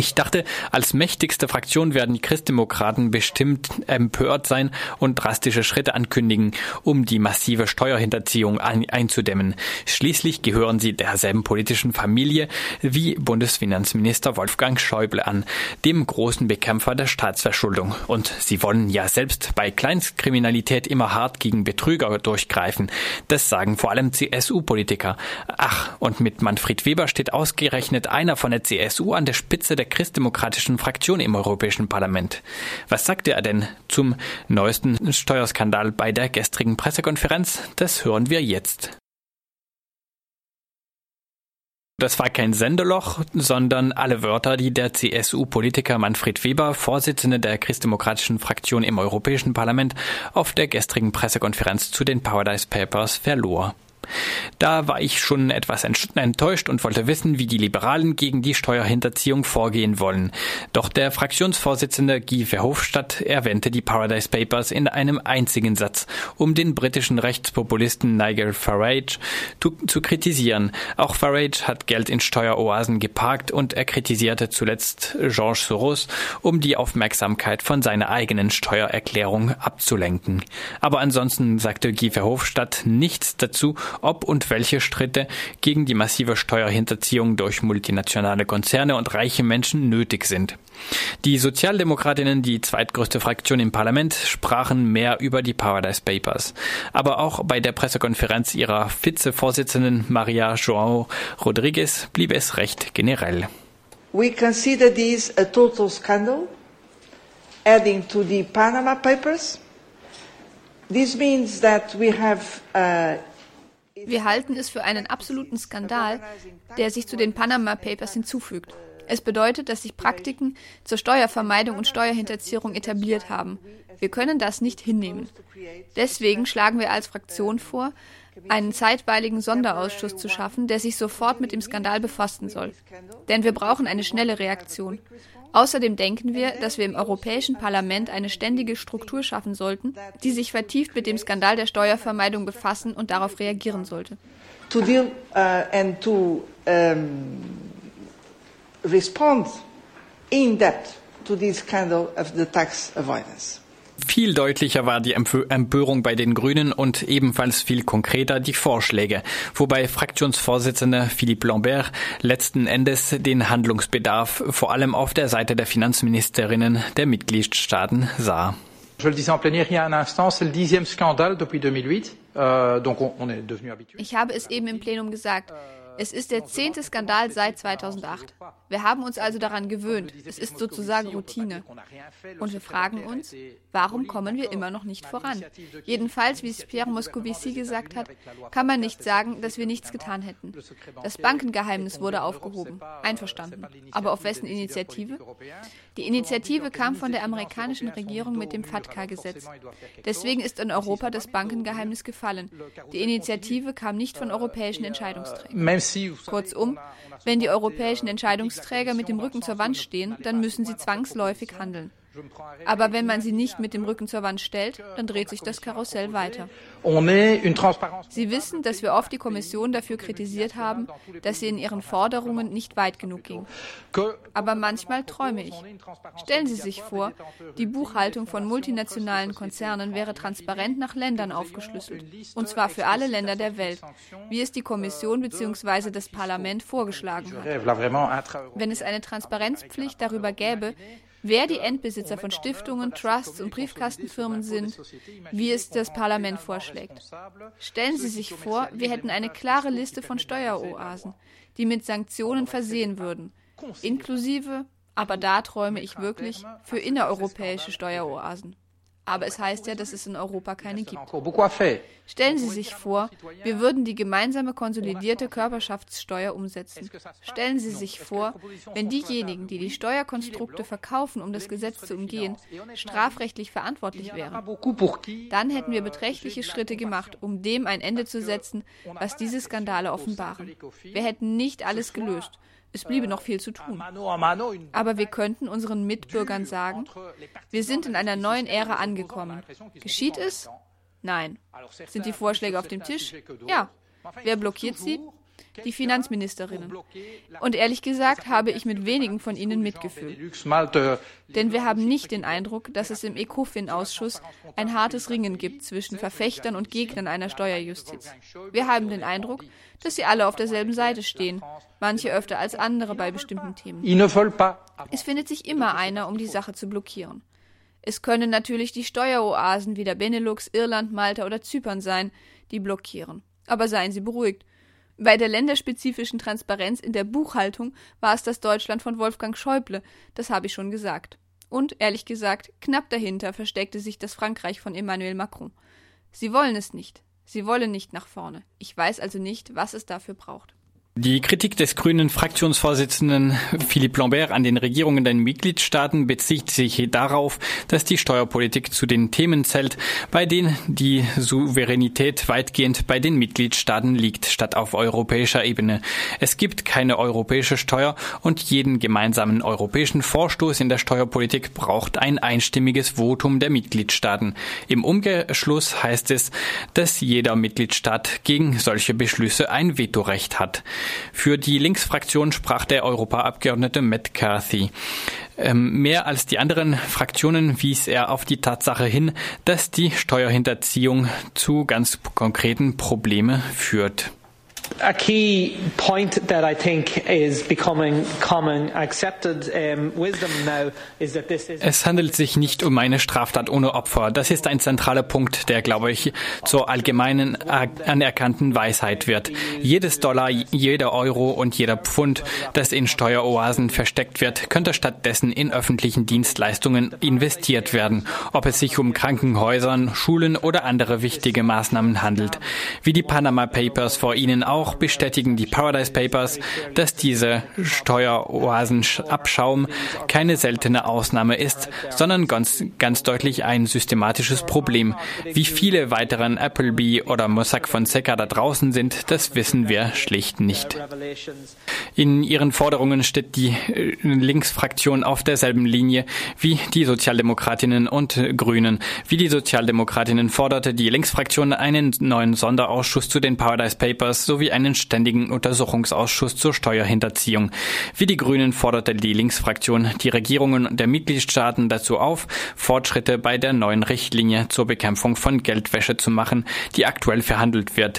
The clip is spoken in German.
Ich dachte, als mächtigste Fraktion werden die Christdemokraten bestimmt empört sein und drastische Schritte ankündigen, um die massive Steuerhinterziehung ein einzudämmen. Schließlich gehören sie derselben politischen Familie wie Bundesfinanzminister Wolfgang Schäuble an, dem großen Bekämpfer der Staatsverschuldung. Und sie wollen ja selbst bei Kleinstkriminalität immer hart gegen Betrüger durchgreifen. Das sagen vor allem CSU-Politiker. Ach, und mit Manfred Weber steht ausgerechnet einer von der CSU an der Spitze der christdemokratischen Fraktion im Europäischen Parlament. Was sagte er denn zum neuesten Steuerskandal bei der gestrigen Pressekonferenz? Das hören wir jetzt. Das war kein Sendeloch, sondern alle Wörter, die der CSU-Politiker Manfred Weber, Vorsitzende der christdemokratischen Fraktion im Europäischen Parlament, auf der gestrigen Pressekonferenz zu den Paradise Papers verlor. Da war ich schon etwas enttäuscht und wollte wissen, wie die Liberalen gegen die Steuerhinterziehung vorgehen wollen. Doch der Fraktionsvorsitzende Guy Verhofstadt erwähnte die Paradise Papers in einem einzigen Satz, um den britischen Rechtspopulisten Nigel Farage zu, zu kritisieren. Auch Farage hat Geld in Steueroasen geparkt und er kritisierte zuletzt Georges Soros, um die Aufmerksamkeit von seiner eigenen Steuererklärung abzulenken. Aber ansonsten sagte Guy Verhofstadt nichts dazu, ob und welche Schritte gegen die massive Steuerhinterziehung durch multinationale Konzerne und reiche Menschen nötig sind. Die Sozialdemokratinnen, die zweitgrößte Fraktion im Parlament, sprachen mehr über die Paradise Papers. Aber auch bei der Pressekonferenz ihrer Vizevorsitzenden Maria João Rodriguez blieb es recht generell. We consider this a total scandal, adding to the Panama Papers. This means that we have uh, wir halten es für einen absoluten Skandal, der sich zu den Panama Papers hinzufügt. Es bedeutet, dass sich Praktiken zur Steuervermeidung und Steuerhinterziehung etabliert haben. Wir können das nicht hinnehmen. Deswegen schlagen wir als Fraktion vor, einen zeitweiligen Sonderausschuss zu schaffen, der sich sofort mit dem Skandal befassen soll. Denn wir brauchen eine schnelle Reaktion. Außerdem denken wir, dass wir im Europäischen Parlament eine ständige Struktur schaffen sollten, die sich vertieft mit dem Skandal der Steuervermeidung befassen und darauf reagieren sollte. To deal uh, and to um, respond in depth to this scandal of the tax avoidance. Viel deutlicher war die Empörung bei den Grünen und ebenfalls viel konkreter die Vorschläge, wobei Fraktionsvorsitzender Philippe Lambert letzten Endes den Handlungsbedarf vor allem auf der Seite der Finanzministerinnen der Mitgliedstaaten sah. Je le disais en plénière il y a un instant, c'est le dixième scandale depuis 2008. Euh. Ich habe es eben im Plenum gesagt. Es ist der zehnte Skandal seit 2008. Wir haben uns also daran gewöhnt. Es ist sozusagen Routine. Und wir fragen uns, warum kommen wir immer noch nicht voran? Jedenfalls, wie es Pierre Moscovici gesagt hat, kann man nicht sagen, dass wir nichts getan hätten. Das Bankengeheimnis wurde aufgehoben. Einverstanden. Aber auf wessen Initiative? Die Initiative kam von der amerikanischen Regierung mit dem FATCA-Gesetz. Deswegen ist in Europa das Bankengeheimnis gefallen. Die Initiative kam nicht von europäischen Entscheidungsträgern. Kurzum, wenn die europäischen Entscheidungsträger mit dem Rücken zur Wand stehen, dann müssen sie zwangsläufig handeln. Aber wenn man sie nicht mit dem Rücken zur Wand stellt, dann dreht sich das Karussell weiter. Sie wissen, dass wir oft die Kommission dafür kritisiert haben, dass sie in ihren Forderungen nicht weit genug ging. Aber manchmal träume ich. Stellen Sie sich vor, die Buchhaltung von multinationalen Konzernen wäre transparent nach Ländern aufgeschlüsselt. Und zwar für alle Länder der Welt, wie es die Kommission bzw. das Parlament vorgeschlagen hat. Wenn es eine Transparenzpflicht darüber gäbe, wer die Endbesitzer von Stiftungen, Trusts und Briefkastenfirmen sind, wie es das Parlament vorschlägt. Stellen Sie sich vor, wir hätten eine klare Liste von Steueroasen, die mit Sanktionen versehen würden, inklusive, aber da träume ich wirklich, für innereuropäische Steueroasen. Aber es heißt ja, dass es in Europa keine gibt. Stellen Sie sich vor, wir würden die gemeinsame konsolidierte Körperschaftssteuer umsetzen. Stellen Sie sich vor, wenn diejenigen, die die Steuerkonstrukte verkaufen, um das Gesetz zu umgehen, strafrechtlich verantwortlich wären. Dann hätten wir beträchtliche Schritte gemacht, um dem ein Ende zu setzen, was diese Skandale offenbaren. Wir hätten nicht alles gelöst. Es bliebe noch viel zu tun. Aber wir könnten unseren Mitbürgern sagen, wir sind in einer neuen Ära angekommen. Geschieht es? Nein. Sind die Vorschläge auf dem Tisch? Ja. Wer blockiert sie? Die Finanzministerinnen. Und ehrlich gesagt habe ich mit wenigen von ihnen Mitgefühl. Denn wir haben nicht den Eindruck, dass es im ECOFIN-Ausschuss ein hartes Ringen gibt zwischen Verfechtern und Gegnern einer Steuerjustiz. Wir haben den Eindruck, dass sie alle auf derselben Seite stehen, manche öfter als andere bei bestimmten Themen. Es findet sich immer einer, um die Sache zu blockieren. Es können natürlich die Steueroasen wie der Benelux, Irland, Malta oder Zypern sein, die blockieren. Aber seien Sie beruhigt. Bei der länderspezifischen Transparenz in der Buchhaltung war es das Deutschland von Wolfgang Schäuble, das habe ich schon gesagt. Und ehrlich gesagt, knapp dahinter versteckte sich das Frankreich von Emmanuel Macron. Sie wollen es nicht. Sie wollen nicht nach vorne. Ich weiß also nicht, was es dafür braucht. Die Kritik des grünen Fraktionsvorsitzenden Philippe Lambert an den Regierungen der Mitgliedstaaten bezieht sich darauf, dass die Steuerpolitik zu den Themen zählt, bei denen die Souveränität weitgehend bei den Mitgliedstaaten liegt, statt auf europäischer Ebene. Es gibt keine europäische Steuer und jeden gemeinsamen europäischen Vorstoß in der Steuerpolitik braucht ein einstimmiges Votum der Mitgliedstaaten. Im Umgeschluss heißt es, dass jeder Mitgliedstaat gegen solche Beschlüsse ein Vetorecht hat. Für die Linksfraktion sprach der Europaabgeordnete Matt Carthy. Ähm, mehr als die anderen Fraktionen wies er auf die Tatsache hin, dass die Steuerhinterziehung zu ganz konkreten Problemen führt. A key point that I think is becoming common accepted wisdom now is that this is Es handelt sich nicht um eine Straftat ohne Opfer. Das ist ein zentraler Punkt, der, glaube ich, zur allgemeinen anerkannten Weisheit wird. Jedes Dollar, jeder Euro und jeder Pfund, das in Steueroasen versteckt wird, könnte stattdessen in öffentlichen Dienstleistungen investiert werden, ob es sich um Krankenhäusern, Schulen oder andere wichtige Maßnahmen handelt. Wie die Panama Papers vor Ihnen auch auch bestätigen die Paradise Papers, dass diese Steueroasenabschaum keine seltene Ausnahme ist, sondern ganz, ganz deutlich ein systematisches Problem. Wie viele weiteren Appleby oder Mossack Fonseca da draußen sind, das wissen wir schlicht nicht. In ihren Forderungen steht die äh, Linksfraktion auf derselben Linie wie die Sozialdemokratinnen und Grünen. Wie die Sozialdemokratinnen forderte die Linksfraktion einen neuen Sonderausschuss zu den Paradise Papers sowie einen ständigen Untersuchungsausschuss zur Steuerhinterziehung. Wie die Grünen forderte die Linksfraktion die Regierungen der Mitgliedstaaten dazu auf, Fortschritte bei der neuen Richtlinie zur Bekämpfung von Geldwäsche zu machen, die aktuell verhandelt wird.